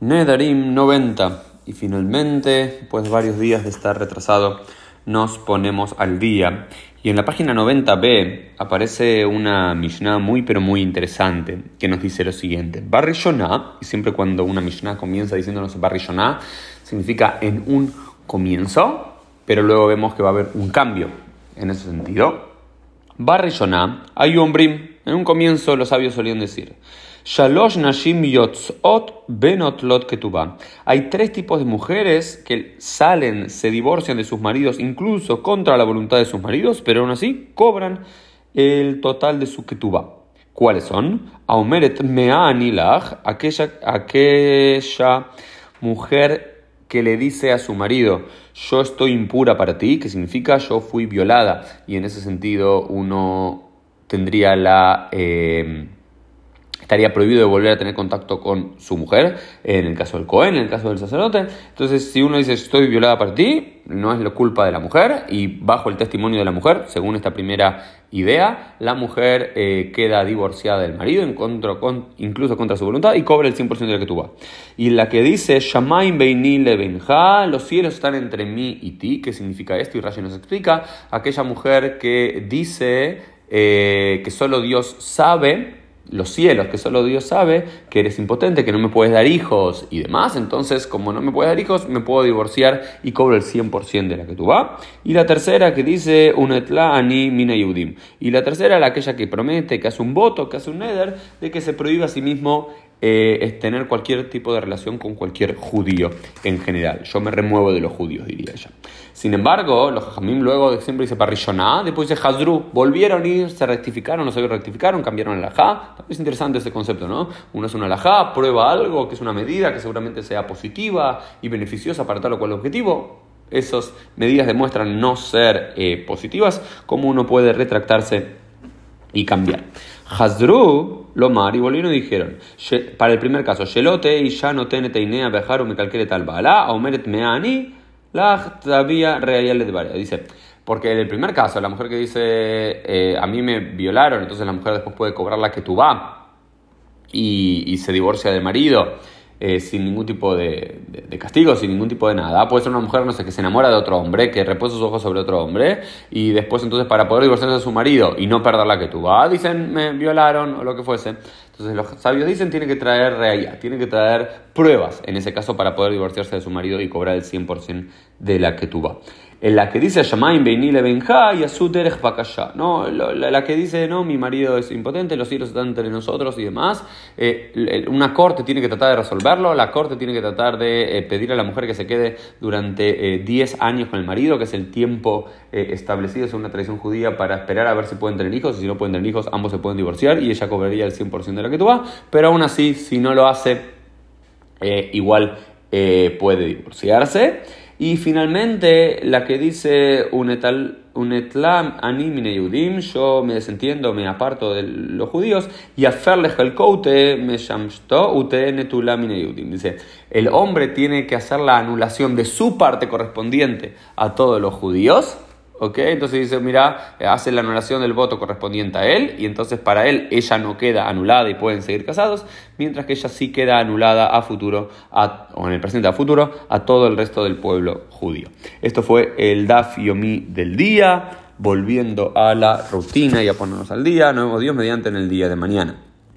Nedarim 90. Y finalmente, de varios días de estar retrasado, nos ponemos al día. Y en la página 90b aparece una Mishnah muy pero muy interesante que nos dice lo siguiente. Barrishonah, y siempre cuando una Mishnah comienza diciéndonos Barrishonah, significa en un comienzo, pero luego vemos que va a haber un cambio en ese sentido. Barrishonah, hay un en un comienzo los sabios solían decir. Shalosh Nashim. Hay tres tipos de mujeres que salen, se divorcian de sus maridos, incluso contra la voluntad de sus maridos, pero aún así cobran el total de su Ketubah. ¿Cuáles son? Aumeret Me'anilach, aquella, aquella mujer que le dice a su marido, yo estoy impura para ti, que significa yo fui violada, y en ese sentido uno tendría la... Eh, estaría prohibido de volver a tener contacto con su mujer, en el caso del Cohen, en el caso del sacerdote. Entonces, si uno dice estoy violada por ti, no es la culpa de la mujer, y bajo el testimonio de la mujer, según esta primera idea, la mujer eh, queda divorciada del marido, en contra, con, incluso contra su voluntad, y cobra el 100% de lo que tuvo. Y la que dice, Shamaim Beinile Benja, los cielos están entre mí y ti, ¿qué significa esto? Y Rashi nos explica, aquella mujer que dice eh, que solo Dios sabe, los cielos, que solo Dios sabe que eres impotente, que no me puedes dar hijos y demás. Entonces, como no me puedes dar hijos, me puedo divorciar y cobro el 100% de la que tú vas. Y la tercera que dice unetla ani mina yudim. Y la tercera, la aquella que promete, que hace un voto, que hace un neder, de que se prohíbe a sí mismo eh, es tener cualquier tipo de relación con cualquier judío en general. Yo me remuevo de los judíos, diría ella. Sin embargo, los jamim luego siempre dice parrilloná, después dice hazru, volvieron y se rectificaron, no se rectificaron, cambiaron el ajá. Es interesante ese concepto, ¿no? Uno es una alajá, prueba algo que es una medida que seguramente sea positiva y beneficiosa para tal o cual objetivo. Esas medidas demuestran no ser eh, positivas, como uno puede retractarse y cambiar. Hazru, Lomar y volvieron y dijeron, para el primer caso, Shelote y ya no tenete inea bejaru me calquere tal bala, aumeret meani, la real de Dice, porque en el primer caso, la mujer que dice, eh, a mí me violaron, entonces la mujer después puede cobrar la que tú va y, y se divorcia del marido. Eh, sin ningún tipo de, castigo, sin ningún tipo de nada. Puede ser una mujer, no sé, que se enamora de otro hombre, que reposa sus ojos sobre otro hombre, y después entonces para poder divorciarse de su marido y no perder la que tuvo, ah, dicen, me violaron o lo que fuese. Entonces los sabios dicen, tiene que traer realidad, tiene que traer pruebas, en ese caso, para poder divorciarse de su marido y cobrar el 100% de la que tuvo en la que dice Shamaim Beinile Benja y Asuterech No, la, que dice, no, mi marido es impotente, los cielos están entre nosotros y demás. Eh, una corte tiene que tratar de resolverlo, la corte tiene que tratar de eh, pedir a la mujer que se quede durante 10 eh, años con el marido, que es el tiempo establecido según una tradición judía para esperar a ver si pueden tener hijos, y si no pueden tener hijos, ambos se pueden divorciar y ella cobraría el 100% de la que tú vas, pero aún así, si no lo hace, igual puede divorciarse. Y finalmente, la que dice Unetlam animine yudim, yo me desentiendo, me aparto de los judíos, y aferlej el coute me shamsto ute netulamine yudim. Dice, el hombre tiene que hacer la anulación de su parte correspondiente a todos los judíos ¿Ok? Entonces dice, mira, hace la anulación del voto correspondiente a él y entonces para él ella no queda anulada y pueden seguir casados, mientras que ella sí queda anulada a futuro, o en el presente a futuro, a todo el resto del pueblo judío. Esto fue el Daf Yomi del día, volviendo a la rutina y a ponernos al día. Vemos Dios mediante en el día de mañana.